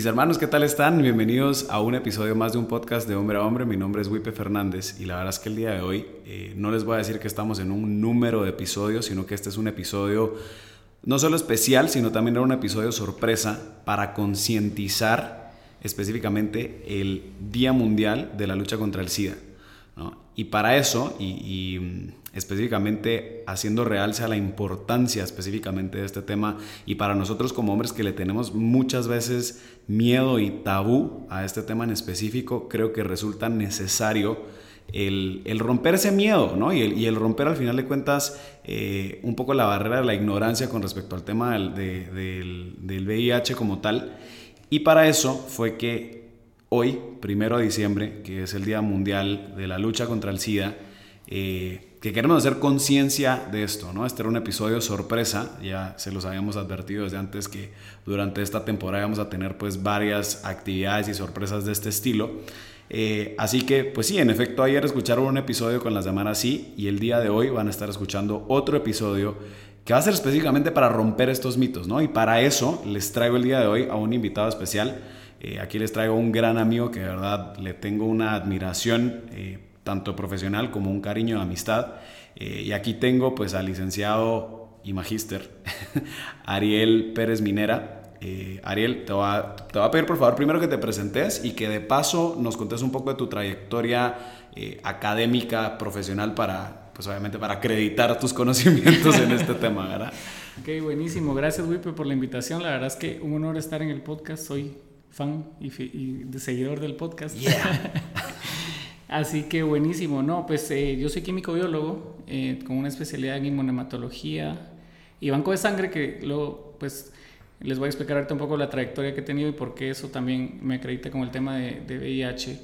Mis hermanos, ¿qué tal están? Bienvenidos a un episodio más de un podcast de hombre a hombre. Mi nombre es Wipe Fernández y la verdad es que el día de hoy eh, no les voy a decir que estamos en un número de episodios, sino que este es un episodio no solo especial, sino también un episodio sorpresa para concientizar específicamente el Día Mundial de la Lucha contra el SIDA. Y para eso, y, mm, específicamente haciendo realce a la importancia específicamente de este tema, y para nosotros como hombres que le tenemos muchas veces miedo y tabú a este tema en específico, creo que resulta necesario el, romper ese miedo, ¿no? Y el, romper al final de cuentas eh, un poco la barrera de la ignorancia con respecto al tema del, del VIH como tal. Y para eso fue que hoy, primero de diciembre, que es el Día Mundial de la Lucha contra el SIDA, eh, que queremos hacer conciencia de esto, ¿no? Este era un episodio sorpresa, ya se los habíamos advertido desde antes que durante esta temporada vamos a tener pues varias actividades y sorpresas de este estilo. Eh, así que, pues sí, en efecto, ayer escucharon un episodio con las semanas sí y el día de hoy van a estar escuchando otro episodio que va a ser específicamente para romper estos mitos, ¿no? Y para eso les traigo el día de hoy a un invitado especial. Eh, aquí les traigo un gran amigo que de verdad le tengo una admiración, eh, tanto profesional como un cariño de amistad. Eh, y aquí tengo pues al licenciado y magíster Ariel Pérez Minera. Ariel, te voy, a, te a pedir por favor primero que te presentes y que de paso nos contes un poco de tu trayectoria académica, profesional para, pues obviamente para acreditar tus conocimientos en este tema, ¿verdad? Ok, buenísimo. Gracias, Wipe, por la invitación. La verdad es que un honor estar en el podcast. Soy fan y, de seguidor del podcast. Así que buenísimo, ¿no? Pues eh, yo soy químico biólogo eh, con una especialidad en inmunematología y banco de sangre que luego pues les voy a explicar ahorita un poco la trayectoria que he tenido y por qué eso también me acredita con el tema de, de VIH.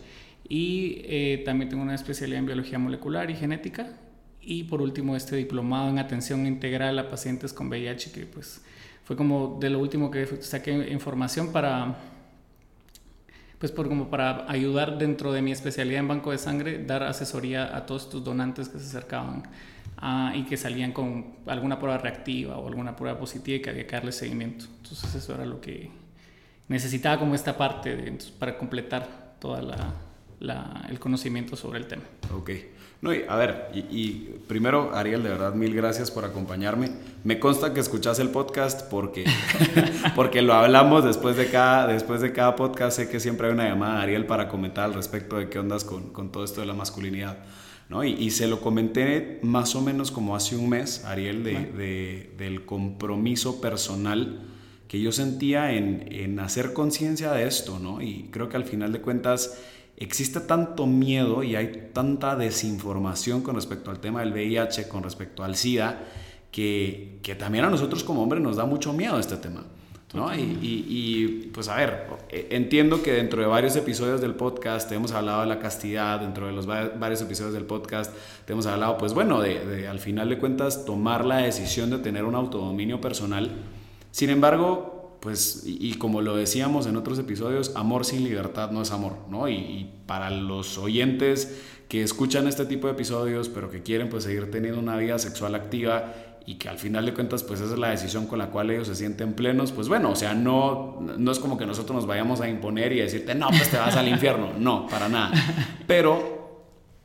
Y eh, también tengo una especialidad en biología molecular y genética. Y por último este diplomado en atención integral a pacientes con VIH que pues fue como de lo último que saqué información para pues por, como para ayudar dentro de mi especialidad en banco de sangre, dar asesoría a todos estos donantes que se acercaban y que salían con alguna prueba reactiva o alguna prueba positiva y que había que darle seguimiento. Entonces eso era lo que necesitaba como esta parte de, para completar toda la, el conocimiento sobre el tema. Ok. No, a ver, y, primero, Ariel, de verdad, mil gracias por acompañarme. Me consta que escuchas el podcast porque, porque lo hablamos después de, cada, después de cada podcast. Sé que siempre hay una llamada a Ariel para comentar al respecto de qué ondas con, con todo esto de la masculinidad. ¿no? Y, se lo comenté más o menos como hace un mes, Ariel, de, de, del compromiso personal que yo sentía en, en hacer conciencia de esto, ¿no? Y creo que al final de cuentas existe tanto miedo y hay tanta desinformación con respecto al tema del VIH, con respecto al SIDA, que, que también a nosotros como hombres nos da mucho miedo este tema. ¿no? Y, y, pues a ver, e, entiendo que dentro de varios episodios del podcast hemos hablado de la castidad, dentro de los varios episodios del podcast te hemos hablado, pues bueno, de, de al final de cuentas tomar la decisión de tener un autodominio personal. Sin embargo, pues, y, como lo decíamos en otros episodios, amor sin libertad no es amor, ¿no? Y, para los oyentes que escuchan este tipo de episodios, pero que quieren pues seguir teniendo una vida sexual activa y que al final de cuentas pues esa es la decisión con la cual ellos se sienten plenos, pues bueno, o sea, no, no es como que nosotros nos vayamos a imponer y decirte, no, pues te vas al infierno, no, para nada. Pero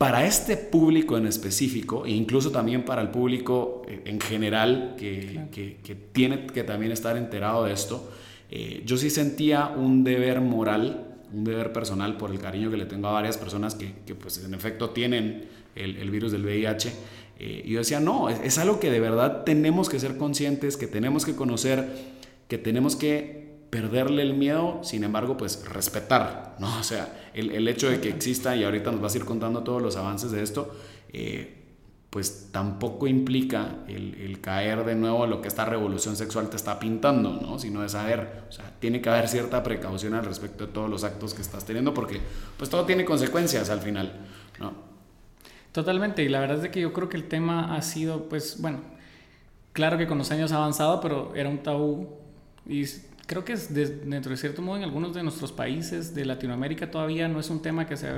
para este público en específico, e incluso también para el público eh, en general que, que, tiene que también estar enterado de esto, eh, yo sí sentía un deber moral un deber personal por el cariño que le tengo a varias personas que, que pues en efecto tienen el, el virus del VIH. Eh, y yo decía, no, es, es, algo que de verdad tenemos que ser conscientes, que tenemos que conocer, que tenemos que perderle el miedo, sin embargo, pues respetar, ¿no? O sea, el, el hecho de que exista, y ahorita nos vas a ir contando todos los avances de esto, eh, pues tampoco implica el, el, caer de nuevo a lo que esta revolución sexual te está pintando, ¿no? Sino de saber, o sea, tiene que haber cierta precaución al respecto de todos los actos que estás teniendo, porque pues todo tiene consecuencias al final, ¿no? Totalmente, y la verdad es de que yo creo que el tema ha sido, pues, bueno, claro que con los años ha avanzado, pero era un tabú, y creo que es de, dentro de cierto modo en algunos de nuestros países de Latinoamérica todavía no es un tema que se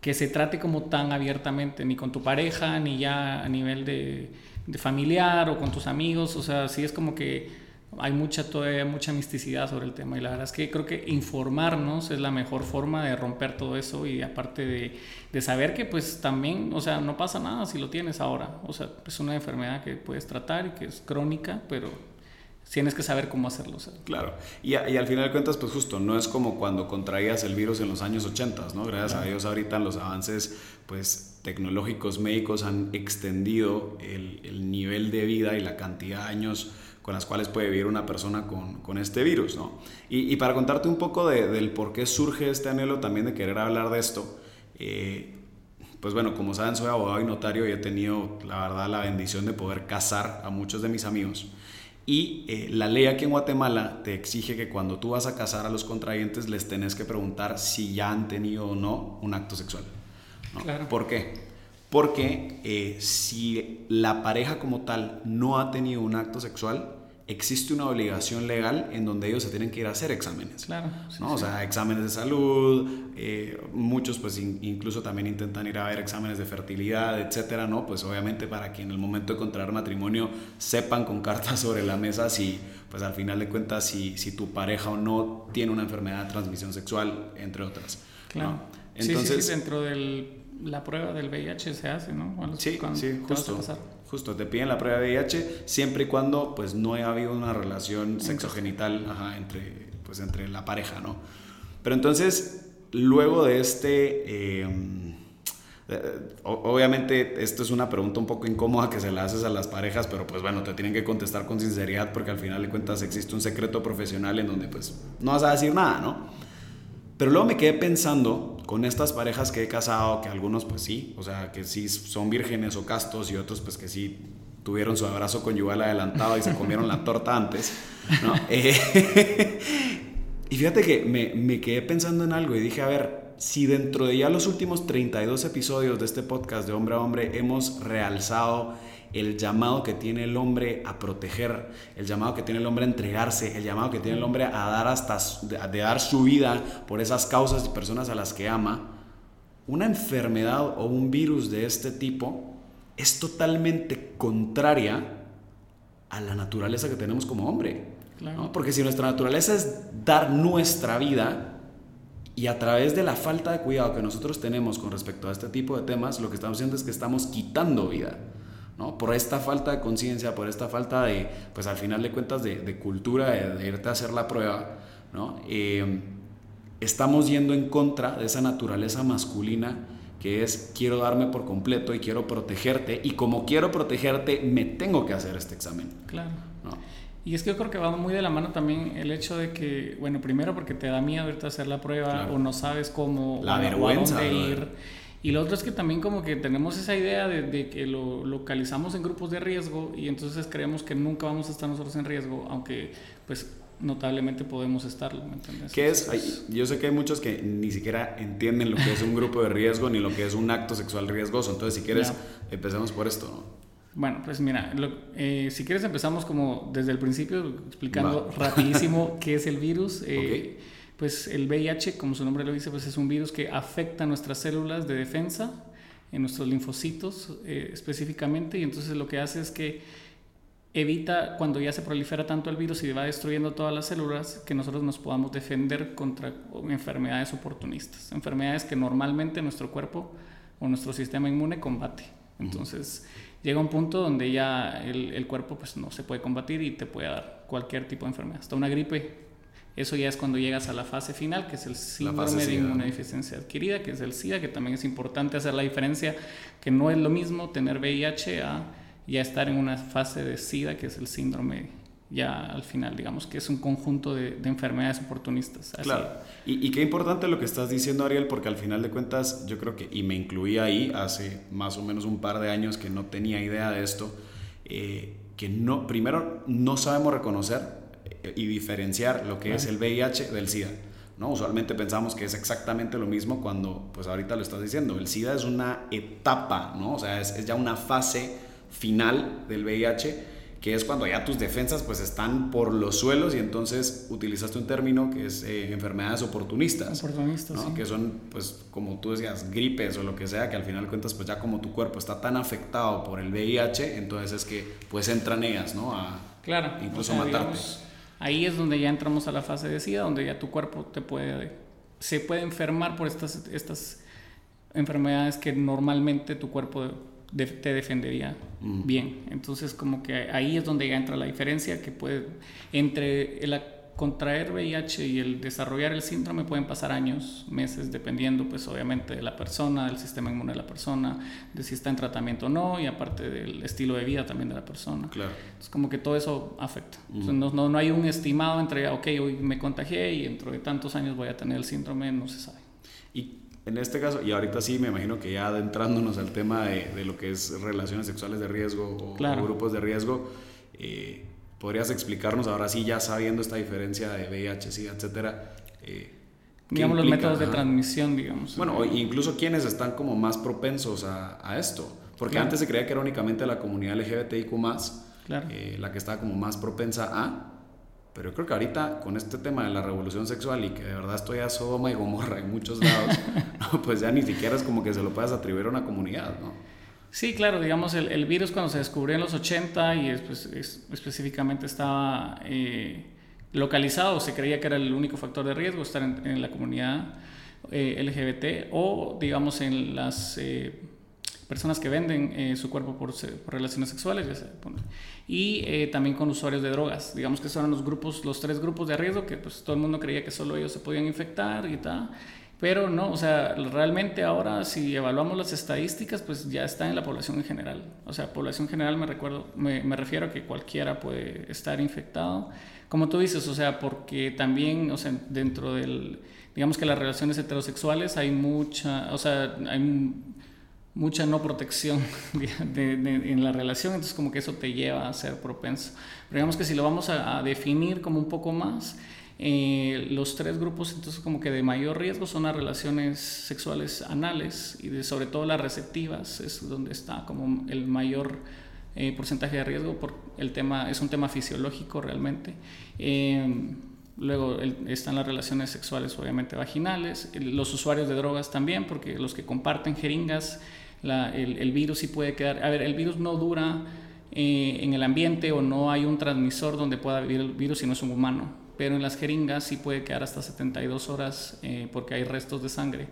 que se trate como tan abiertamente, ni con tu pareja, ni ya a nivel de, de, familiar o con tus amigos. O sea, sí es como que hay mucha, todavía mucha misticidad sobre el tema. Y la verdad es que creo que informarnos es la mejor forma de romper todo eso y aparte de, de saber que pues también, o sea, no pasa nada si lo tienes ahora. O sea, es una enfermedad que puedes tratar y que es crónica, pero tienes que saber cómo hacerlo. Claro, y, y, al final de cuentas, pues justo, no es como cuando contraías el virus en los años 80, ¿no? Gracias claro. a Dios ahorita los avances pues, tecnológicos médicos han extendido el, el, nivel de vida y la cantidad de años con las cuales puede vivir una persona con, con este virus, ¿no? Y, y, para contarte un poco de, del por qué surge este anhelo también de querer hablar de esto, eh, pues bueno, como saben, soy abogado y notario y he tenido, la verdad, la bendición de poder casar a muchos de mis amigos. Y eh, la ley aquí en Guatemala te exige que cuando tú vas a casar a los contrayentes les tenés que preguntar si ya han tenido o no un acto sexual. ¿no? Claro. ¿Por qué? Porque eh, si la pareja como tal no ha tenido un acto sexual, existe una obligación legal en donde ellos se tienen que ir a hacer exámenes. Claro. Sí, ¿no? sí. O sea, exámenes de salud, eh, muchos pues in, incluso también intentan ir a ver exámenes de fertilidad, etcétera, ¿no? Pues obviamente para que en el momento de contraer matrimonio sepan con cartas sobre la mesa si, pues al final de cuentas, si, si tu pareja o no tiene una enfermedad de transmisión sexual, entre otras. Claro. ¿no? Entonces, sí, sí, dentro de la prueba del VIH se hace, ¿no? Cuando, sí, cuando, sí, justo. Justo, te piden la prueba de VIH siempre y cuando pues no haya habido una relación sexogenital ajá, entre, pues, entre la pareja, ¿no? Pero entonces, luego de este... Eh, obviamente esto es una pregunta un poco incómoda que se la haces a las parejas, pero pues bueno, te tienen que contestar con sinceridad porque al final de cuentas existe un secreto profesional en donde pues no vas a decir nada, ¿no? Pero luego me quedé pensando con estas parejas que he casado, que algunos pues sí, o sea, que sí son vírgenes o castos y otros pues que sí tuvieron su abrazo conyugal adelantado y se comieron la torta antes, ¿no? Eh, y fíjate que me, me, quedé pensando en algo y dije, a ver, si dentro de ya los últimos 32 episodios de este podcast de hombre a hombre hemos realzado el llamado que tiene el hombre a proteger, el llamado que tiene el hombre a entregarse, el llamado que tiene el hombre a dar hasta de dar su vida por esas causas y personas a las que ama, una enfermedad o un virus de este tipo es totalmente contraria a la naturaleza que tenemos como hombre. Claro. ¿no? Porque si nuestra naturaleza es dar nuestra vida, y a través de la falta de cuidado que nosotros tenemos con respecto a este tipo de temas, lo que estamos haciendo es que estamos quitando vida. ¿No? Por esta falta de conciencia, por esta falta de, pues al final de cuentas, de, de cultura, de, de, irte a hacer la prueba, ¿no? Eh, estamos yendo en contra de esa naturaleza masculina que es quiero darme por completo y quiero protegerte y como quiero protegerte me tengo que hacer este examen. Claro. ¿no? Y es que yo creo que va muy de la mano también el hecho de que, bueno, primero porque te da miedo irte a hacer la prueba Claro. o no sabes cómo La o a- o a vergüenza, dónde ir. Y lo otro es que también como que tenemos esa idea de, de que lo localizamos en grupos de riesgo y entonces creemos que nunca vamos a estar nosotros en riesgo, aunque pues notablemente podemos estarlo, ¿me entiendes? ¿Qué es? Ay, Yo sé que hay muchos que ni siquiera entienden lo que es un grupo de riesgo ni lo que es un acto sexual riesgoso. Entonces, si quieres, Ya. empecemos por esto. ¿no? Bueno, pues mira, lo- eh, si quieres empezamos como desde el principio explicando Va. rapidísimo qué es el virus. Eh. Pues el VIH, como su nombre lo dice, pues es un virus que afecta nuestras células de defensa, en nuestros linfocitos eh, específicamente, y entonces lo que hace es que evita cuando ya se prolifera tanto el virus y va destruyendo todas las células que nosotros nos podamos defender contra enfermedades oportunistas, enfermedades que normalmente nuestro cuerpo o nuestro sistema inmune combate. Entonces llega un punto donde ya el, el, cuerpo pues no se puede combatir y te puede dar cualquier tipo de enfermedad, hasta una gripe Eso ya es cuando llegas a la fase final, que es el síndrome de inmunodeficiencia adquirida, que es el SIDA, que también es importante hacer la diferencia, que no es lo mismo tener VIH a ya estar en una fase de SIDA, que es el síndrome ya al final, digamos que es un conjunto de, enfermedades oportunistas. Claro, y, y, qué importante lo que estás diciendo, Ariel, porque al final de cuentas yo creo que, y me incluí ahí hace más o menos un par de años que no tenía idea de esto, eh, que no, primero no sabemos reconocer y diferenciar lo que es el VIH del SIDA. ¿no? Usualmente pensamos que es exactamente lo mismo cuando, pues ahorita lo estás diciendo, el SIDA es una etapa, ¿no? O sea, es, es ya una fase final del VIH que es cuando ya tus defensas pues están por los suelos y entonces utilizaste un término que es eh, enfermedades oportunistas. Oportunistas, Que son pues como tú decías, gripes o lo que sea, que al final cuentas pues ya como tu cuerpo está tan afectado por el VIH, entonces es que pues entran ellas, ¿no? A claro, incluso matarte. Ahí es donde ya entramos a la fase de SIDA, donde ya tu cuerpo te puede, se puede enfermar por estas, estas enfermedades que normalmente tu cuerpo te defendería bien. Entonces, como que ahí es donde ya entra la diferencia, que puede, entre el contraer VIH y el desarrollar el síndrome pueden pasar años, meses, dependiendo, pues obviamente de la persona, del sistema inmune de la persona, de si está en tratamiento o no, y aparte del estilo de vida también de la persona. Claro. Es como que todo eso afecta. no, no, no hay un estimado entre, ok, hoy me contagié y dentro de tantos años voy a tener el síndrome, no se sabe. ¿Y en este caso, y ahorita sí me imagino que ya adentrándonos al tema de, lo que es relaciones sexuales de riesgo o, grupos de riesgo, eh, ¿podrías explicarnos ahora sí, ya sabiendo esta diferencia de VIH, SIDA, etcétera? Eh, digamos los métodos de transmisión, digamos. Bueno, incluso quienes están como más propensos a, esto, porque antes se creía que era únicamente la comunidad LGBTIQ+, claro. Eh, la que estaba como más propensa a, pero yo creo que ahorita con este tema de la revolución sexual y que de verdad estoy a Sodoma y Gomorra en muchos lados, pues ya ni siquiera es como que se lo puedas atribuir a una comunidad, ¿no? Sí, claro, digamos, el, el virus cuando se descubrió en los 80 y pues, específicamente estaba eh, localizado, se creía que era el único factor de riesgo estar en, la comunidad eh, LGBT o, digamos, en las... Eh, personas que venden eh, su cuerpo por, relaciones sexuales, ya y eh, también con usuarios de drogas. Digamos que son los grupos, los tres grupos de riesgo que pues todo el mundo creía que solo ellos se podían infectar y tal. Pero no, o sea, realmente ahora si evaluamos las estadísticas, pues ya está en la población en general. O sea, población general me recuerdo, me, me refiero a que cualquiera puede estar infectado. Como tú dices, o sea, porque también, o sea, dentro del, digamos que las relaciones heterosexuales hay mucha, o sea, hay mucha no protección en la relación, entonces como que eso te lleva a ser propenso. Pero digamos que si lo vamos a, definir como un poco más, eh, los tres grupos entonces como que de mayor riesgo son las relaciones sexuales anales y sobre todo las receptivas, es donde está como el mayor eh, porcentaje de riesgo, por el tema, es un tema fisiológico realmente. Eh, luego están las relaciones sexuales obviamente vaginales, los usuarios de drogas también, porque los que comparten jeringas el, virus sí puede quedar. A ver, el virus no dura eh, en el ambiente o no hay un transmisor donde pueda vivir el virus si no es un humano pero en las jeringas sí puede quedar hasta 72 horas eh, porque hay restos de sangre.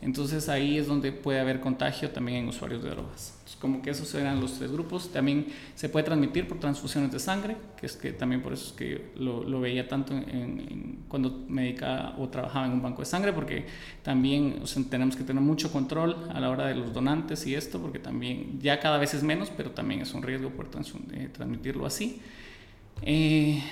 Entonces ahí es donde puede haber contagio también en usuarios de drogas. como que esos eran los tres grupos. También se puede transmitir por transfusiones de sangre, que es que también por eso es que lo, veía tanto en, cuando me dedicaba o trabajaba en un banco de sangre, porque también tenemos que tener mucho control a la hora de los donantes y esto, porque también ya cada vez es menos, pero también es un riesgo por eh, transmitirlo así. Eh,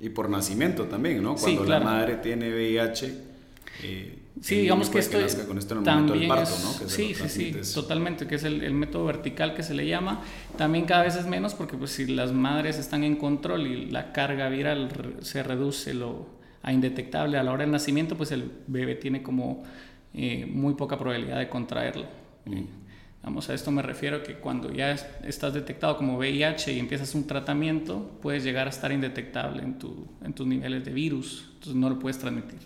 y por nacimiento también, ¿no? Cuando la madre tiene VIH. Eh, sí, digamos que esto con esto en el también del parto, ¿no? sí, sí, sí, totalmente, que es el, método vertical que se le llama. También cada vez es menos porque pues si las madres están en control y la carga viral se reduce lo, a indetectable a la hora del nacimiento, pues el bebé tiene como eh, muy poca probabilidad de contraerlo. Vamos, a esto me refiero que cuando ya estás detectado como VIH y empiezas un tratamiento, puedes llegar a estar indetectable en, tu, en tus niveles de virus, entonces no lo puedes transmitir.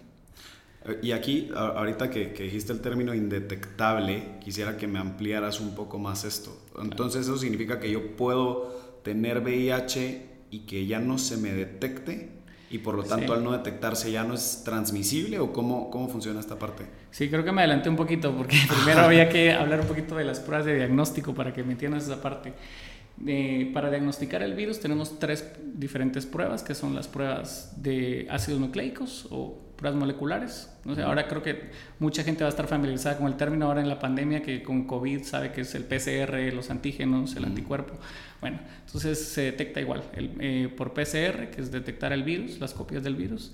Eh, y aquí, ahorita que, que, dijiste el término indetectable, quisiera que me ampliaras un poco más esto. Entonces, ¿eso significa que yo puedo tener VIH y que ya no se me detecte? Y por lo tanto al no detectarse ya no es transmisible o cómo, cómo funciona esta parte? Sí, creo que me adelanté un poquito porque primero había que hablar un poquito de las pruebas de diagnóstico para que me entiendas esa parte. para diagnosticar el virus tenemos tres diferentes pruebas, que son las pruebas de ácidos nucleicos o pruebas moleculares. Ahora creo que mucha gente va a estar familiarizada con el término ahora en la pandemia, que con COVID sabe que es el PCR, los antígenos, el anticuerpo. Bueno, entonces se detecta igual eh, por PCR, que es detectar el virus, las copias del virus,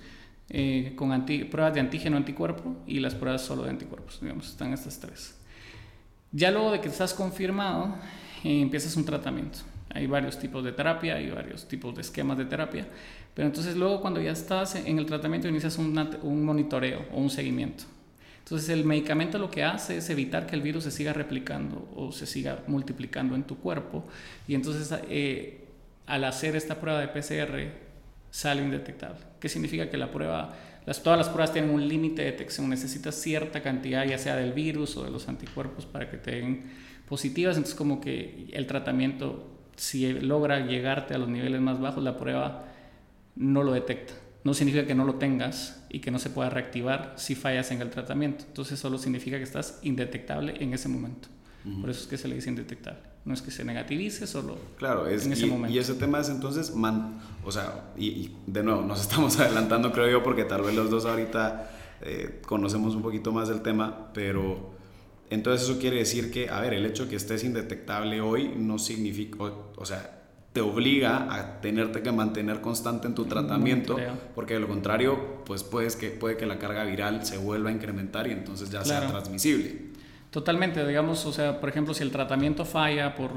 eh, con pruebas de antígeno anticuerpo y las pruebas solo de anticuerpos. Digamos, están estas tres. Ya luego de que estás confirmado, eh, empiezas un tratamiento. Hay varios tipos de terapia, hay varios tipos de esquemas de terapia, pero entonces luego cuando ya estás en el tratamiento inicias un, un monitoreo o un seguimiento. Entonces el medicamento lo que hace es evitar que el virus se siga replicando o se siga multiplicando en tu cuerpo y entonces eh, al hacer esta prueba de PCR sale indetectable. ¿Qué significa que la prueba todas las pruebas tienen un límite de detección, necesitas cierta cantidad ya sea del virus o de los anticuerpos para que te den positivas, entonces como que el tratamiento, si logra llegarte a los niveles más bajos, la prueba no lo detecta. No significa que no lo tengas y que no se pueda reactivar si fallas en el tratamiento. Entonces solo significa que estás indetectable en ese momento. Por eso es que se le dice indetectable. No es que se negativice, solo claro, es, en ese momento. Y ese tema es entonces, man, o sea, y, de nuevo, nos estamos adelantando, creo yo, porque tal vez los dos ahorita eh, conocemos un poquito más del tema, pero entonces eso quiere decir que, a ver, el hecho de que estés indetectable hoy no significa, o, sea, te obliga a tenerte que mantener constante en tu tratamiento, porque de lo contrario, pues puedes que, puede que la carga viral se vuelva a incrementar y entonces ya sea transmisible. Totalmente, digamos, o sea, por ejemplo, si el tratamiento falla por...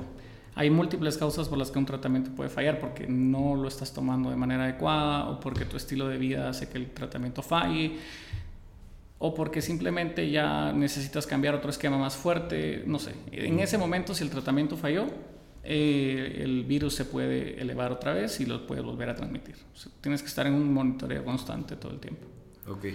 Hay múltiples causas por las que un tratamiento puede fallar, porque no lo estás tomando de manera adecuada o porque tu estilo de vida hace que el tratamiento falle o porque simplemente ya necesitas cambiar otro esquema más fuerte, no sé. En ese momento, si el tratamiento falló, eh, el virus se puede elevar otra vez y lo puedes volver a transmitir. tienes que estar en un monitoreo constante todo el tiempo. Ok.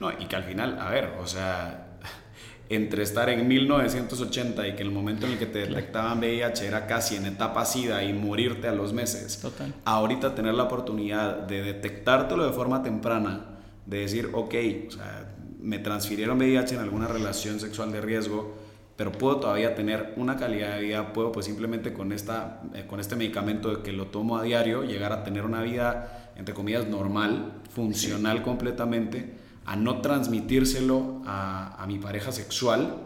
No, y que al final, a ver, o sea, entre estar en 1980 y que el momento en el que te detectaban VIH era casi en etapa SIDA y morirte a los meses, Total. ahorita tener la oportunidad de detectártelo de forma temprana, de decir, ok, o sea, me transfirieron VIH en alguna relación sexual de riesgo, pero puedo todavía tener una calidad de vida, puedo pues simplemente con, esta, eh, con este medicamento que lo tomo a diario llegar a tener una vida, entre comillas, normal, funcional completamente a no transmitírselo a, a mi pareja sexual,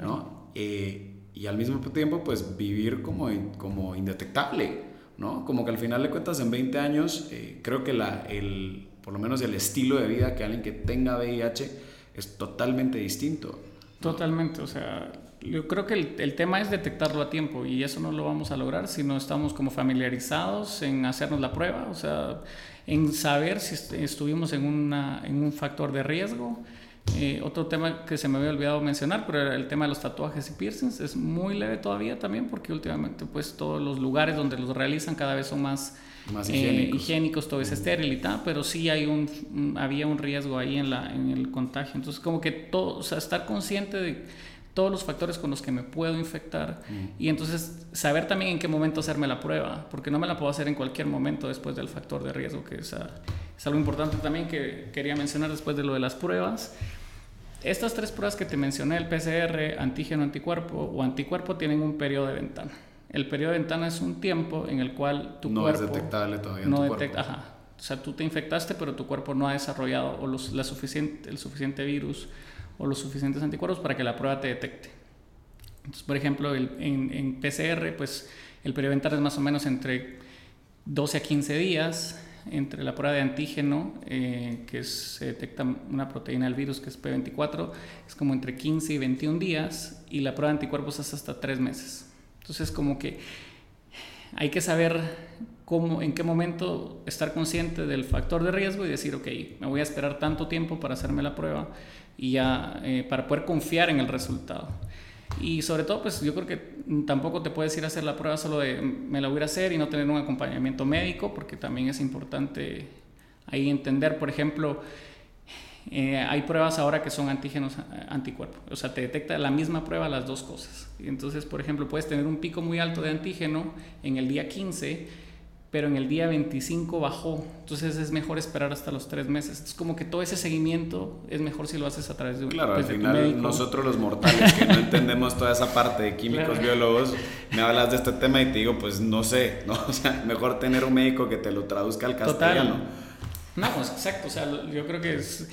¿no? Eh, y al mismo tiempo, pues vivir como, como indetectable, ¿no? Como que al final de cuentas, en 20 años, eh, creo que la, el, por lo menos el estilo de vida que alguien que tenga VIH es totalmente distinto. Totalmente, o sea, yo creo que el, el, tema es detectarlo a tiempo y eso no lo vamos a lograr si no estamos como familiarizados en hacernos la prueba, o sea, en saber si estuvimos en, una, en un factor de riesgo. Eh, otro tema que se me había olvidado mencionar, pero era el tema de los tatuajes y piercings, es muy leve todavía también porque últimamente pues todos los lugares donde los realizan cada vez son más, más eh, higiénicos. todo es estéril y tal, pero sí hay un, había un riesgo ahí en, la, en el contagio. Entonces como que todo, o sea, estar consciente de todos los factores con los que me puedo infectar y entonces saber también en qué momento hacerme la prueba, porque no me la puedo hacer en cualquier momento después del factor de riesgo, que es, ah, es algo importante también que quería mencionar después de lo de las pruebas. Estas tres pruebas que te mencioné, el PCR, antígeno, anticuerpo o anticuerpo, tienen un periodo de ventana. El periodo de ventana es un tiempo en el cual tu no cuerpo... No es detectable todavía no detecta, Ajá. O sea, tú te infectaste, pero tu cuerpo no ha desarrollado o los, la suficiente, el suficiente virus o los suficientes anticuerpos para que la prueba te detecte. Entonces, por ejemplo, en, en, PCR, pues el periodo de es más o menos entre 12 a 15 días, entre la prueba de antígeno, eh, que se detecta una proteína del virus que es P24, es como entre 15 y 21 días, y la prueba de anticuerpos es hasta 3 meses. Entonces, como que hay que saber cómo, en qué momento estar consciente del factor de riesgo y decir, ok, me voy a esperar tanto tiempo para hacerme la prueba y ya eh, para poder confiar en el resultado. Y sobre todo, pues yo creo que tampoco te puedes ir a hacer la prueba solo de me la voy a hacer y no tener un acompañamiento médico, porque también es importante ahí entender, por ejemplo, eh, hay pruebas ahora que son antígenos eh, anticuerpos, o sea, te detecta la misma prueba las dos cosas. Entonces, por ejemplo, puedes tener un pico muy alto de antígeno en el día 15 pero en el día 25 bajó. Entonces es mejor esperar hasta los tres meses. Es como que todo ese seguimiento es mejor si lo haces a través de un Claro, al pues, final nosotros los mortales que no entendemos toda esa parte de químicos biólogos, me hablas de este tema y te digo, pues no sé, ¿no? O sea, mejor tener un médico que te lo traduzca al castellano. No, pues exacto, o sea, yo creo que es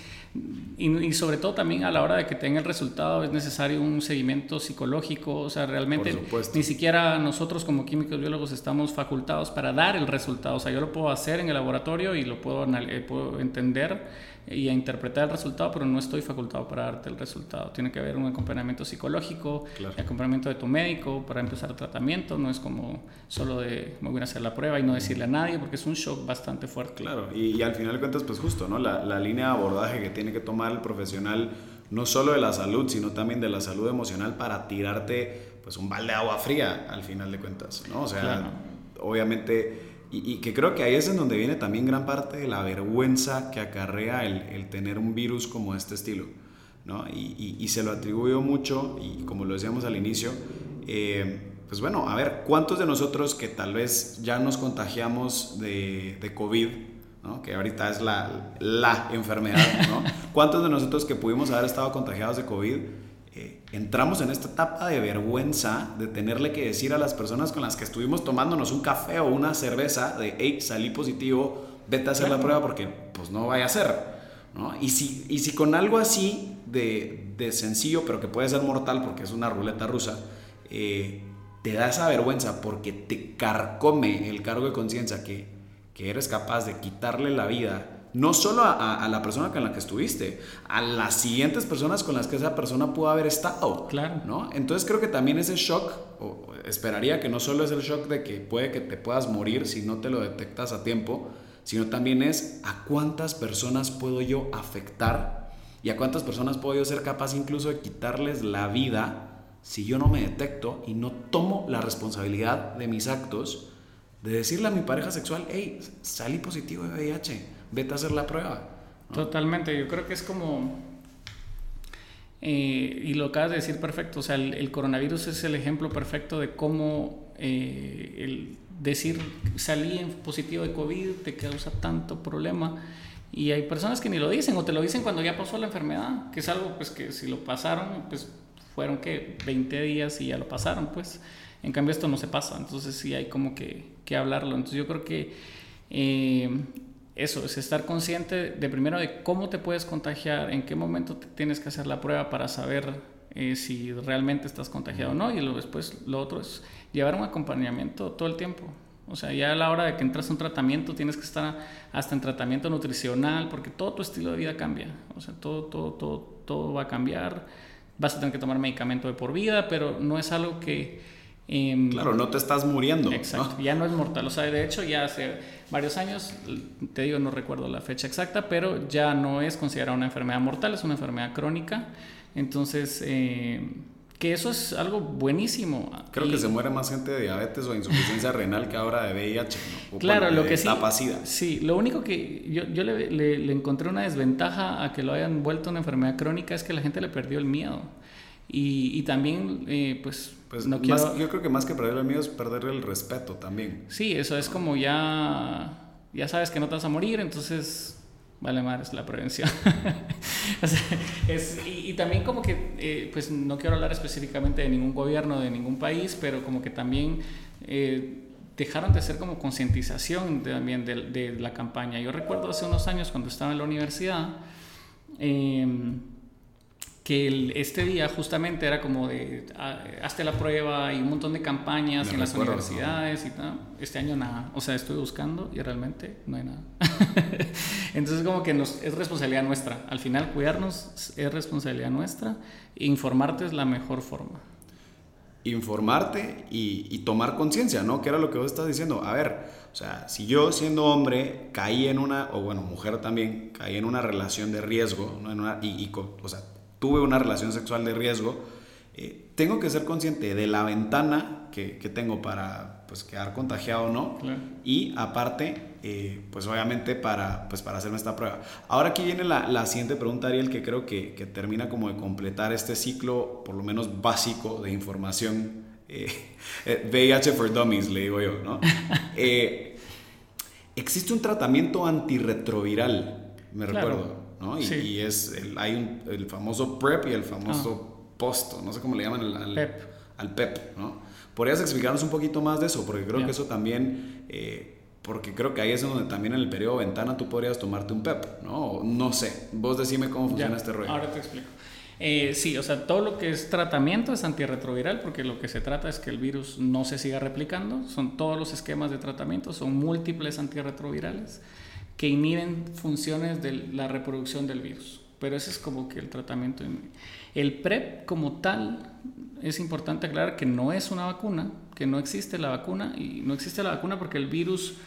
y, sobre todo también a la hora de que tenga el resultado es necesario un seguimiento psicológico, o sea, realmente ni siquiera nosotros como químicos biólogos estamos facultados para dar el resultado, o sea, yo lo puedo hacer en el laboratorio y lo puedo, eh, puedo entender y a interpretar el resultado, pero no estoy facultado para darte el resultado. Tiene que haber un acompañamiento psicológico, acompañamiento de tu médico para empezar el tratamiento. No es como solo de me voy a hacer la prueba y no decirle a nadie, porque es un shock bastante fuerte. Claro, y, al final de cuentas, pues justo, ¿no? La, la línea de abordaje que tiene que tomar el profesional, no solo de la salud, sino también de la salud emocional para tirarte pues un balde de agua fría al final de cuentas, ¿no? O sea, obviamente y, que creo que ahí es en donde viene también gran parte de la vergüenza que acarrea el, tener un virus como este estilo. ¿no? Y, se lo atribuyo mucho, y como lo decíamos al inicio, eh, pues bueno, a ver, ¿cuántos de nosotros que tal vez ya nos contagiamos de, de COVID, ¿no? que ahorita es la, la enfermedad, ¿no? ¿cuántos de nosotros que pudimos haber estado contagiados de COVID? Entramos en esta etapa de vergüenza de tenerle que decir a las personas con las que estuvimos tomándonos un café o una cerveza de, hey, salí positivo, vete a hacer la prueba porque pues no vaya a ser. ¿no? Y, si, y si con algo así de, de, sencillo, pero que puede ser mortal porque es una ruleta rusa, eh, te da esa vergüenza porque te carcome el cargo de conciencia que, que eres capaz de quitarle la vida no solo a, la persona con la que estuviste, a las siguientes personas con las que esa persona pudo haber estado. Claro. ¿no? Entonces creo que también ese shock, o esperaría que no solo es el shock de que puede que te puedas morir si no te lo detectas a tiempo, sino también es a cuántas personas puedo yo afectar y a cuántas personas puedo yo ser capaz incluso de quitarles la vida si yo no me detecto y no tomo la responsabilidad de mis actos de decirle a mi pareja sexual, hey, salí positivo de VIH vete a hacer la prueba. Totalmente, yo creo que es como, eh, y lo acabas de decir perfecto, o sea, el, coronavirus es el ejemplo perfecto de cómo eh, el decir salí en positivo de COVID te causa tanto problema. Y hay personas que ni lo dicen o te lo dicen cuando ya pasó la enfermedad, que es algo pues que si lo pasaron, pues fueron que 20 días y ya lo pasaron, pues. En cambio esto no se pasa, entonces sí hay como que, que hablarlo. Entonces yo creo que eh, eso, es estar consciente de primero de cómo te puedes contagiar, en qué momento tienes que hacer la prueba para saber eh, si realmente estás contagiado o no. Y luego después lo otro es llevar un acompañamiento todo el tiempo. O sea, ya a la hora de que entras a un tratamiento tienes que estar hasta en tratamiento nutricional porque todo tu estilo de vida cambia. O sea, todo, todo, todo, todo va a cambiar. Vas a tener que tomar medicamento de por vida, pero no es algo que Em, claro, no te estás muriendo. Exacto, ya no es mortal. O sea, de hecho, ya hace varios años, te digo, no recuerdo la fecha exacta, pero ya no es considerada una enfermedad mortal, es una enfermedad crónica. Entonces, eh, que eso es algo buenísimo. Creo que se muere más gente de diabetes o insuficiencia renal que ahora de VIH. claro, lo que sí. Sí, lo único que yo, yo le, le, encontré una desventaja a que lo hayan vuelto una enfermedad crónica es que la gente le perdió el miedo. Y, y también, eh, pues, pues no quiero... yo creo que más que perder el miedo es perder el respeto también. Sí, eso es como ya, ya sabes que no te vas a morir, entonces vale más la prevención. es, y, también como que, eh, pues no quiero hablar específicamente de ningún gobierno, de ningún país, pero como que también eh, dejaron de ser como concientización también de, de, la campaña. Yo recuerdo hace unos años cuando estaba en la universidad, eh, que este día justamente era como de ah, hazte la prueba y un montón de campañas en las universidades y tal. Este año nada. O sea, estoy buscando y realmente no hay nada. Entonces como que nos, es responsabilidad nuestra. Al final cuidarnos es responsabilidad nuestra. Informarte es la mejor forma. Informarte y, y tomar conciencia, ¿no? Que era lo que vos estás diciendo. A ver, o sea, si yo siendo hombre caí en una, o bueno, mujer también, caí en una relación de riesgo, ¿no? en una, y, y, o sea, tuve una relación sexual de riesgo, eh, tengo que ser consciente de la ventana que, que tengo para pues, quedar contagiado o no. Y aparte, eh, pues obviamente para, pues, para hacerme esta prueba. Ahora aquí viene la, la siguiente pregunta, Ariel, que creo que, que, termina como de completar este ciclo, por lo menos básico, de información. VIH eh, for Dummies, le digo yo, ¿no? existe un tratamiento antirretroviral, me Claro. recuerdo, ¿no? Y, Sí. y es, el, hay un- el famoso PrEP y el famoso posto, no sé cómo le llaman al, al Ah. PEP. al PEP, ¿no? ¿Podrías explicarnos un poquito más de eso? Porque creo Ya. que eso también, eh, porque creo que ahí es donde también en el periodo ventana tú podrías tomarte un PEP, ¿no? O No sé, vos decime cómo funciona Ya, este rollo. Ahora te explico. Eh, sí, o sea, todo lo que es tratamiento es antirretroviral porque lo que se trata es que el virus no se siga replicando. Son todos los esquemas de tratamiento, son múltiples antirretrovirales que inhiben funciones de la reproducción del virus. Pero ese es como que el tratamiento. El PrEP como tal, es importante aclarar que no es una vacuna, que no existe la vacuna y no existe la vacuna porque el virus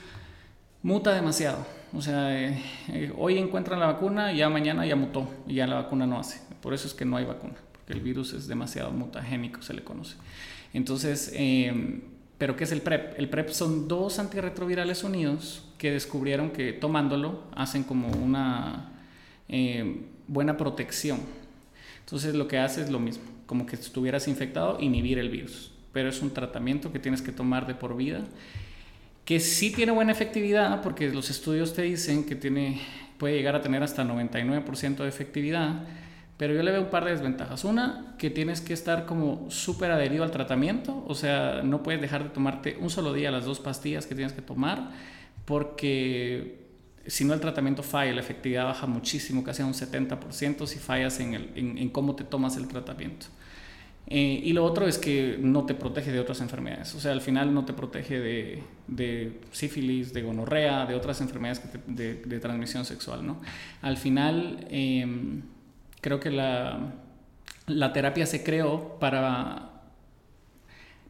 muta demasiado. O sea, eh, eh, hoy encuentran la vacuna, ya mañana ya mutó y ya la vacuna no hace. Por eso es que no hay vacuna, porque el virus es demasiado mutagénico, se le conoce. Entonces, eh, ¿pero qué es el PrEP? El PrEP son dos antirretrovirales unidos que descubrieron que tomándolo hacen como una eh, buena protección. Entonces, lo que hace es lo mismo, como que estuvieras infectado, inhibir el virus. Pero es un tratamiento que tienes que tomar de por vida que sí tiene buena efectividad, porque los estudios te dicen que tiene, puede llegar a tener hasta 99% de efectividad, pero yo le veo un par de desventajas. Una, que tienes que estar como súper adherido al tratamiento, o sea, no puedes dejar de tomarte un solo día las dos pastillas que tienes que tomar, porque si no el tratamiento falla, la efectividad baja muchísimo, casi a un 70% si fallas en, el- en- en cómo te tomas el tratamiento. Eh, y lo otro es que no te protege de otras enfermedades. O sea, al final no te protege de, de sífilis, de gonorrea, de otras enfermedades que te- de, de transmisión sexual, ¿no? Al final, eh, creo que la, la terapia se creó para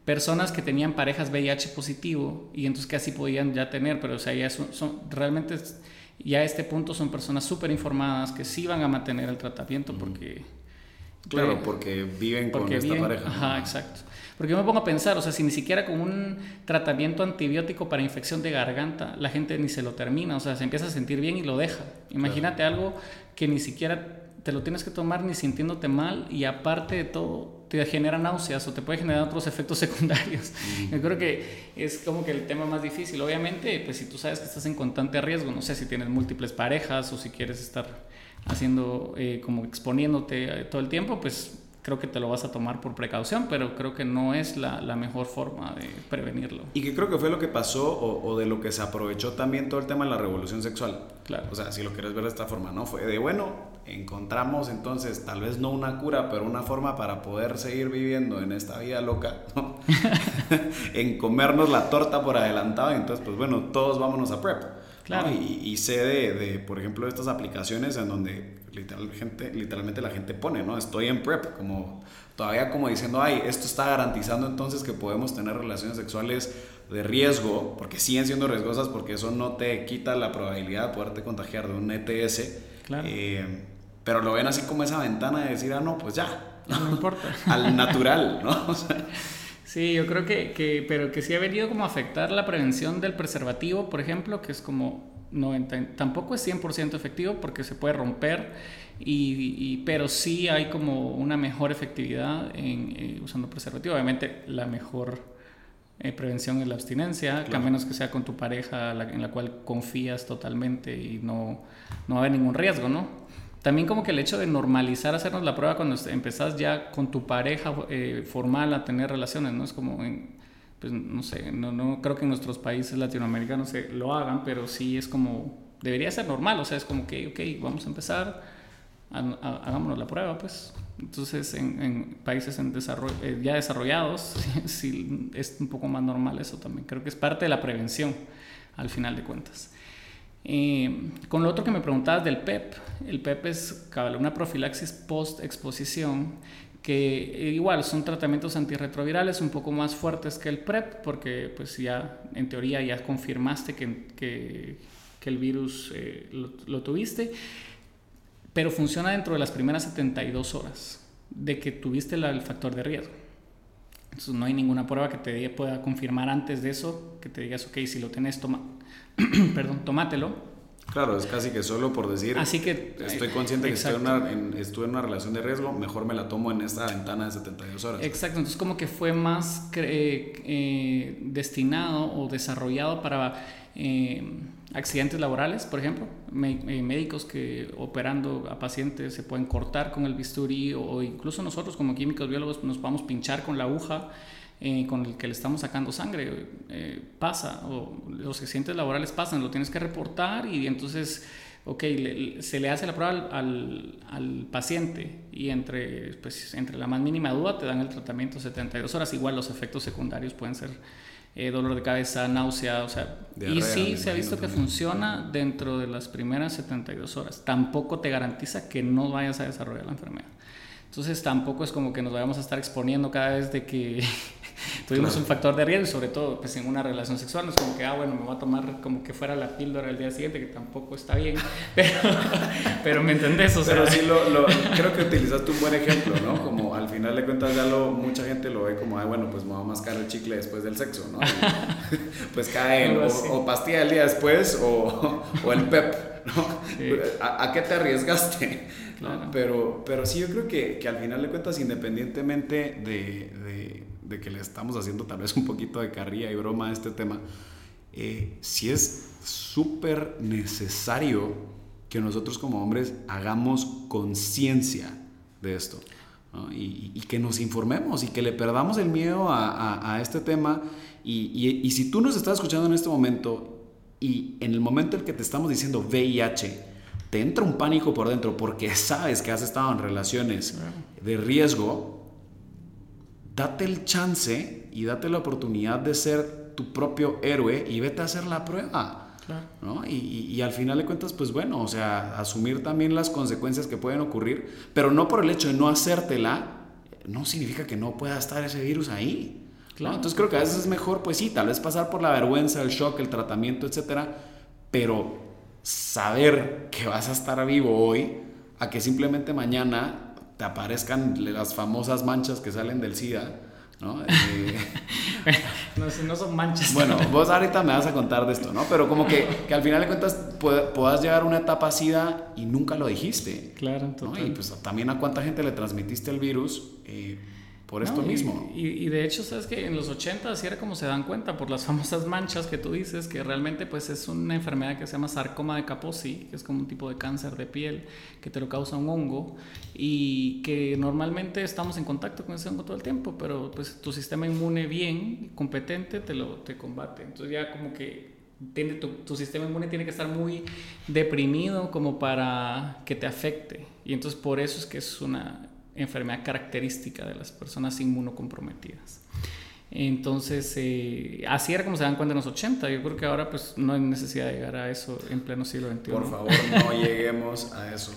personas que tenían parejas VIH positivo y entonces que así podían ya tener, pero o sea, ya son, son- realmente ya a este punto son personas súper informadas que sí van a mantener el tratamiento porque... Claro, porque viven con porque esta viven- pareja. Ajá, exacto. Porque yo me pongo a pensar, o sea, si ni siquiera con un tratamiento antibiótico para infección de garganta, la gente ni se lo termina, o sea, se empieza a sentir bien y lo deja. Imagínate algo que ni siquiera te lo tienes que tomar ni sintiéndote mal y aparte de todo te genera náuseas o te puede generar otros efectos secundarios. Yo creo que es como que el tema más difícil. Obviamente, pues si tú sabes que estás en constante riesgo, no sé si tienes múltiples parejas o si quieres estar haciendo eh, como exponiéndote eh, todo el tiempo, pues creo que te lo vas a tomar por precaución, pero creo que no es la, la mejor forma de prevenirlo. Y que creo que fue lo que pasó o, o de lo que se aprovechó también todo el tema de la revolución sexual. Claro. O sea, si lo quieres ver de esta forma, ¿no? Fue de, bueno, encontramos entonces tal vez no una cura, pero una forma para poder seguir viviendo en esta vida loca, ¿no? en comernos la torta por adelantado. y Entonces, pues bueno, todos vámonos a PrEP. ¿no? Claro. Y, y sé de, de, por ejemplo, estas aplicaciones en donde literal, gente, literalmente la gente pone, ¿no? Estoy en PrEP, como todavía como diciendo, ay, esto está garantizando entonces que podemos tener relaciones sexuales de riesgo, porque siguen siendo riesgosas, porque eso no te quita la probabilidad de poderte contagiar de un ETS. Claro. Eh, pero lo ven así como esa ventana de decir, ah, no, pues ya. No importa. Al natural, ¿no? O sea, Sí, yo creo que, que, pero que sí ha venido como a afectar la prevención del preservativo, por ejemplo, que es como 90, tampoco es 100% efectivo porque se puede romper, y, y- pero sí hay como una mejor efectividad en, eh, usando preservativo. Obviamente la mejor eh, prevención es la abstinencia, que a menos que sea con tu pareja la- en la cual confías totalmente y no, no va a haber ningún riesgo, ¿no? También como que el hecho de normalizar hacernos la prueba cuando empezás ya con tu pareja eh, formal a tener relaciones, ¿no? Es como, en, pues no sé, no, no creo que en nuestros países latinoamericanos se lo hagan, pero sí es como, debería ser normal, o sea, es como que, ok, vamos a empezar, ha- hagámonos la prueba, pues. Entonces, en, en países en desarrollo, eh, ya desarrollados, sí es un poco más normal eso también. Creo que es parte de la prevención, al final de cuentas. Eh, con lo otro que me preguntabas del PEP, el PEP es cabal, una profilaxis post-exposición que eh, igual son tratamientos antirretrovirales un poco más fuertes que el PrEP porque pues ya en teoría ya confirmaste que, que, que el virus eh, lo, lo tuviste, pero funciona dentro de las primeras 72 horas de que tuviste la- el factor de riesgo. Entonces no hay ninguna prueba que te pueda confirmar antes de eso, que te digas, ok, si lo tenés, toma, perdón. Claro, es casi que solo por decir, Así que... estoy consciente que estoy en, una, en- estuve en una relación de riesgo, mejor me la tomo en esta ventana de 72 horas. Exacto, entonces como que fue más cre- eh, destinado o desarrollado para eh, accidentes laborales, por ejemplo, eh, médicos que operando a pacientes se pueden cortar con el bisturí o, incluso nosotros como químicos biólogos nos podemos pinchar con la aguja eh, con el que le estamos sacando sangre. Eh, pasa, o los accidentes laborales pasan, lo tienes que reportar y entonces ok, se le hace la prueba al, al, paciente y entre, pues, entre la más mínima duda te dan el tratamiento 72 horas. Igual los efectos secundarios pueden ser eh, dolor de cabeza, náusea, o sea, y sí se ha visto que funciona dentro de las primeras 72 horas. Tampoco te garantiza que no vayas a desarrollar la enfermedad. Entonces tampoco es como que nos vayamos a estar exponiendo cada vez de que tuvimos un factor de riesgo, sobre todo pues, en una relación sexual. No es como que, ah, bueno, me voy a tomar como que fuera la píldora el día siguiente, que tampoco está bien. Pero, pero ¿me entendés? O sea, pero sí, lo, creo que utilizaste un buen ejemplo, ¿no? Como al final de cuentas ya lo, mucha gente lo ve como, ah, bueno, pues me voy a mascar el chicle después del sexo, ¿no? pues cae o, o, pastilla el día después o, o el PEP, ¿no? ¿A, ¿A, qué te arriesgaste? Pero, pero sí, yo creo que, que al final de cuentas, independientemente de, de, de, que le estamos haciendo tal vez un poquito de carrilla y broma a este tema, eh, sí es súper necesario que nosotros como hombres hagamos conciencia de esto. Y, y, que nos informemos y que le perdamos el miedo a, a, a este tema. Y, y, si tú nos estás escuchando en este momento y en el momento en que te estamos diciendo VIH, te entra un pánico por dentro porque sabes que has estado en relaciones de riesgo, date el chance y date la oportunidad de ser tu propio héroe y vete a hacer la prueba. ¿no? Y, y, al final de cuentas, pues bueno, o sea, asumir también las consecuencias que pueden ocurrir, pero no por el hecho de no hacértela, no significa que no pueda estar ese virus ahí. Entonces creo que a veces es mejor, pues sí, tal vez pasar por la vergüenza, el shock, el tratamiento, etcétera, pero saber que vas a estar vivo hoy a que simplemente mañana te aparezcan las famosas manchas que salen del SIDA. ¿no? Eh, no, son manchas. Bueno, vos ahorita me vas a contar de esto, ¿no? Pero como que, que al final de cuentas puedas llegar a una etapa SIDA y nunca lo dijiste. Claro, ¿no? Y pues también a cuánta gente le transmitiste el virus. Eh, por esto mismo. Y, de hecho, sabes que en los 80 así era como se dan cuenta por las famosas manchas que tú dices, que realmente pues es una enfermedad que se llama sarcoma de Kaposi, que es como un tipo de cáncer de piel que te lo causa un hongo y que normalmente estamos en contacto con ese hongo todo el tiempo, pero pues tu sistema inmune bien, competente, te lo te combate. Entonces ya como que tiene, tu, tu sistema inmune tiene que estar muy deprimido como para que te afecte. Y entonces por eso es que es una enfermedad característica de las personas inmunocomprometidas. Entonces, eh, así era como se dan cuenta en los 80. Yo creo que ahora pues no hay necesidad de llegar a eso en pleno siglo XXI. Por favor, no lleguemos a eso.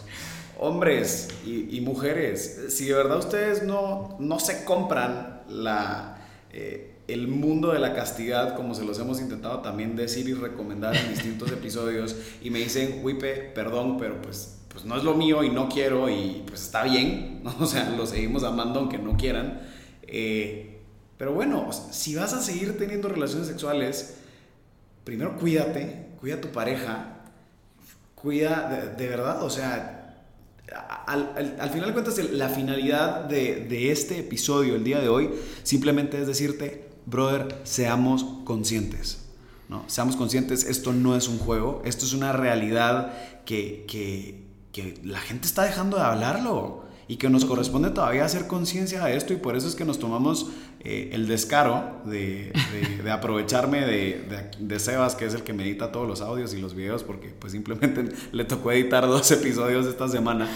Hombres y, mujeres, si de verdad ustedes no, no se compran la, eh, el mundo de la castidad, como se los hemos intentado también decir y recomendar en distintos episodios, y me dicen, Wipe, perdón, pero pues pues no es lo mío y no quiero y pues está bien, ¿no? o sea, lo seguimos amando aunque no quieran. Eh, pero bueno, si vas a seguir teniendo relaciones sexuales, primero cuídate, cuida a tu pareja, cuida de, verdad, o sea, al, al, final de cuentas la finalidad de, de este episodio el día de hoy simplemente es decirte, brother, seamos conscientes. ¿no? Seamos conscientes, esto no es un juego, esto es una realidad que, que, que la gente está dejando de hablarlo y que nos corresponde todavía hacer conciencia de esto y por eso es que nos tomamos eh, el descaro de, de, aprovecharme de, de, Sebas, que es el que me edita todos los audios y los videos, porque pues simplemente le tocó editar dos episodios esta semana,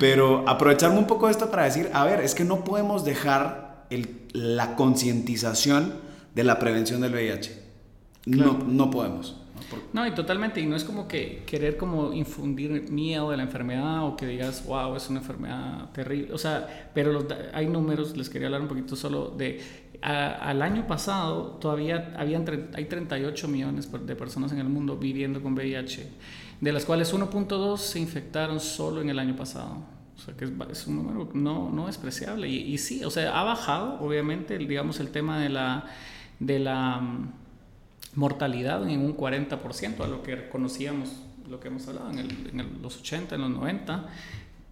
pero aprovecharme un poco de esto para decir, a ver, es que no podemos dejar el, la concientización de la prevención del VIH. No, no podemos. No, y totalmente, y no es como que querer como infundir miedo de la enfermedad o que digas, wow, es una enfermedad terrible, o sea, pero hay números, les quería hablar un poquito solo de, al año pasado todavía habían, hay 38 millones de personas en el mundo viviendo con VIH, de las cuales 1.2 se infectaron solo en el año pasado. O sea, que es, un número no, no despreciable. Y, y, sí, o sea, ha bajado, obviamente, digamos, el tema de la, de la mortalidad en un 40% a lo que conocíamos, lo que hemos hablado en, los 80, en los 90,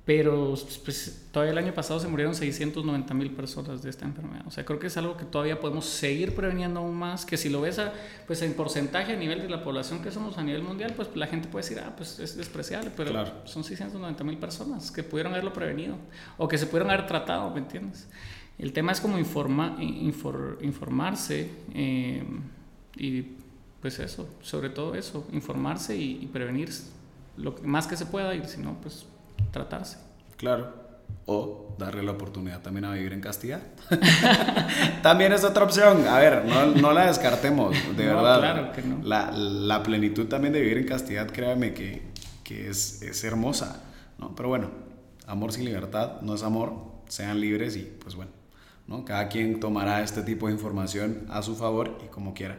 pero pues, todavía el año pasado se murieron 690 mil personas de esta enfermedad. O sea, creo que es algo que todavía podemos seguir preveniendo aún más, que si lo ves a, pues en porcentaje a nivel de la población que somos a nivel mundial, pues la gente puede decir, ah, pues es despreciable, pero son 690 mil personas que pudieron haberlo prevenido o que se pudieron haber tratado, ¿me entiendes? El tema es como informa, informarse eh, y pues eso, sobre todo eso, informarse y, y prevenir lo más que se pueda y si no, pues tratarse. Claro. O darle la oportunidad también a vivir en castidad. también es otra opción. A ver, no, no la descartemos, de verdad. Claro que no. La, la, plenitud también de vivir en castidad, créame que, que es, es, hermosa. ¿no? Pero bueno, amor sin libertad no es amor. Sean libres y pues bueno, ¿no? cada quien tomará este tipo de información a su favor y como quiera.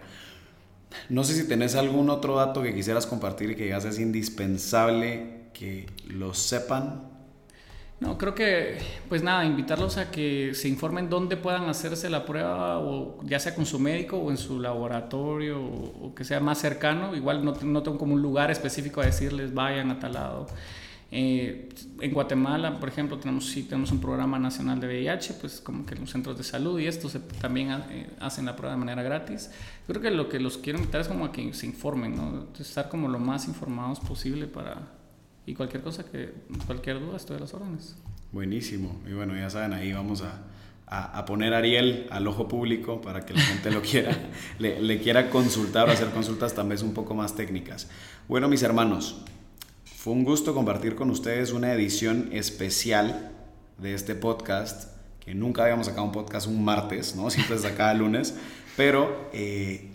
No sé si tenés algún otro dato que quisieras compartir y que ya es indispensable que lo sepan? No, creo que, pues nada, invitarlos a que se informen dónde puedan hacerse la prueba, o ya sea con su médico o en su laboratorio, o, que sea más cercano. Igual no, no, tengo como un lugar específico a decirles vayan a tal lado. Eh, en Guatemala, por ejemplo, tenemos, sí, tenemos un programa nacional de VIH, pues como que los centros de salud y esto también eh, hacen la prueba de manera gratis. Creo que lo que los quiero invitar es como a que se informen, ¿no? estar como lo más informados posible para, y cualquier cosa que, cualquier duda, estoy a las órdenes. Buenísimo. Y bueno, ya saben, ahí vamos a, a, poner a Ariel al ojo público para que la gente lo quiera, le, le, quiera consultar o hacer consultas también un poco más técnicas. Bueno, mis hermanos, fue un gusto compartir con ustedes una edición especial de este podcast, que nunca habíamos sacado un podcast un martes, ¿no? Siempre es cada lunes, pero eh,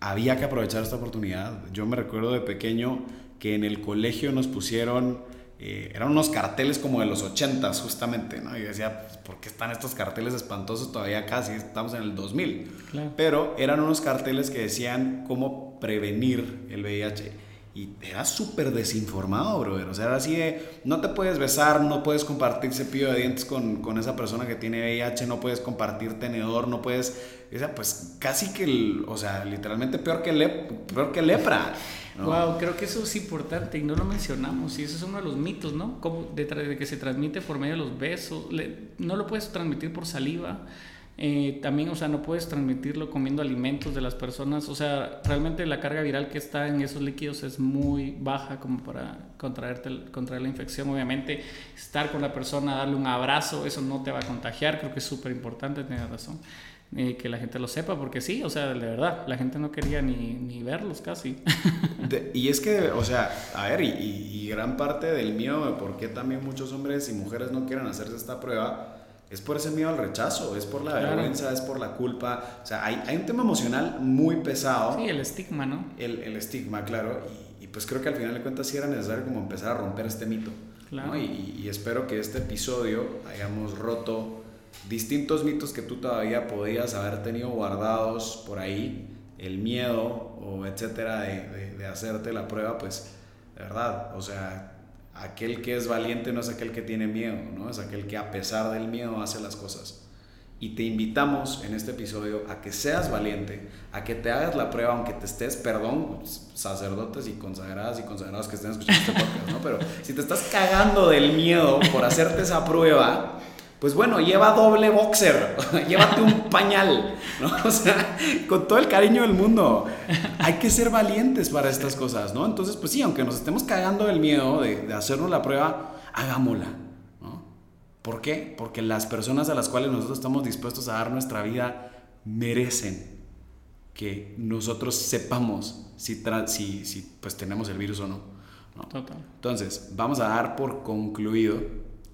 había que aprovechar esta oportunidad. Yo me recuerdo de pequeño que en el colegio nos pusieron, eh, eran unos carteles como de los ochentas justamente, ¿no? Y decía, pues, ¿por qué están estos carteles espantosos todavía casi? Estamos en el 2000. Pero eran unos carteles que decían cómo prevenir el VIH. Y era súper desinformado, brother. O sea, era así de, no te puedes besar, no puedes compartir cepillo de dientes con, con esa persona que tiene VIH, no puedes compartir tenedor, no puedes... O sea, pues casi que, o sea, literalmente peor que, le, peor que lepra. Wow, creo que eso es importante y no lo mencionamos y eso es uno de los mitos, ¿no? Como de, que se transmite por medio de los besos, no lo puedes transmitir por saliva. Eh, también, o sea, no puedes transmitirlo comiendo alimentos de las personas. O sea, realmente la carga viral que está en esos líquidos es muy baja como para contraerte, contraer la infección. Obviamente, estar con la persona, darle un abrazo, eso no te va a contagiar. Creo que es súper importante, tienes razón que la gente lo sepa, porque sí, o sea, de verdad, la gente no quería ni, ni verlos casi. y es que, o sea, a ver, y, y, gran parte del miedo de por qué también muchos hombres y mujeres no quieren hacerse esta prueba es por ese miedo al rechazo, es por la vergüenza, es por la culpa. O sea, hay, hay, un tema emocional muy pesado. Sí, el estigma, ¿no? El, el estigma, claro. Y, y, pues creo que al final de cuentas sí era necesario como empezar a romper este mito. Claro. Y, y espero que este episodio hayamos roto distintos mitos que tú todavía podías haber tenido guardados por ahí, el miedo o etcétera de, de, hacerte la prueba, pues de verdad, o sea, aquel que es valiente no es aquel que tiene miedo, ¿no? Es aquel que a pesar del miedo hace las cosas. Y te invitamos en este episodio a que seas valiente, a que te hagas la prueba, aunque te estés, perdón, sacerdotes y consagradas y consagrados que estén escuchando este podcast, ¿no? Pero si te estás cagando del miedo por hacerte esa prueba, pues bueno, lleva doble boxer, llévate un pañal, ¿no? O sea, con todo el cariño del mundo. Hay que ser valientes para estas cosas, ¿no? Entonces, pues sí, aunque nos estemos cagando del miedo de, hacernos la prueba, hagámosla, ¿no? ¿Por qué? Porque las personas a las cuales nosotros estamos dispuestos a dar nuestra vida merecen que nosotros sepamos si, si, si pues tenemos el virus o no. ¿no? Total. Entonces, vamos a dar por concluido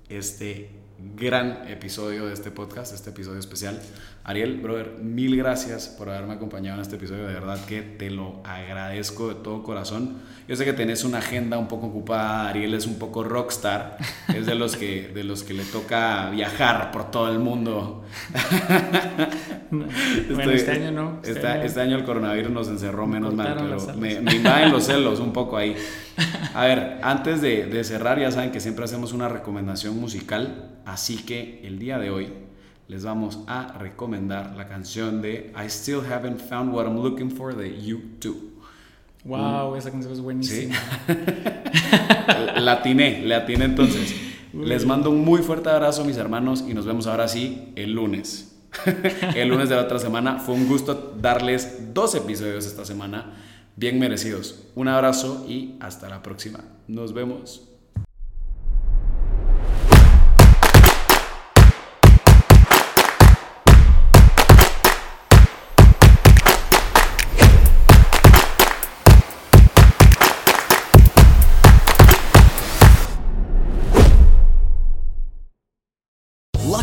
este gran episodio de este podcast, este episodio especial. Ariel, brother, mil gracias por haberme acompañado en este episodio. De verdad que te lo agradezco de todo corazón. Yo sé que tenés una agenda un poco ocupada. Ariel es un poco rockstar. Es de los que, de los que le toca viajar por todo el mundo. bueno, este año no. Este, este, año... el coronavirus nos encerró menos mal, pero me, me invaden los celos un poco ahí. A ver, antes de, de cerrar, ya saben que siempre hacemos una recomendación musical. Así que el día de hoy les vamos a recomendar la canción de I Still Haven't Found What I'm Looking For de U2. Wow, esa canción es buenísima. ¿Sí? la atiné, la atiné entonces. Les mando un muy fuerte abrazo, mis hermanos, y nos vemos ahora sí el lunes. el lunes de la otra semana. Fue un gusto darles dos episodios esta semana, bien merecidos. Un abrazo y hasta la próxima. Nos vemos.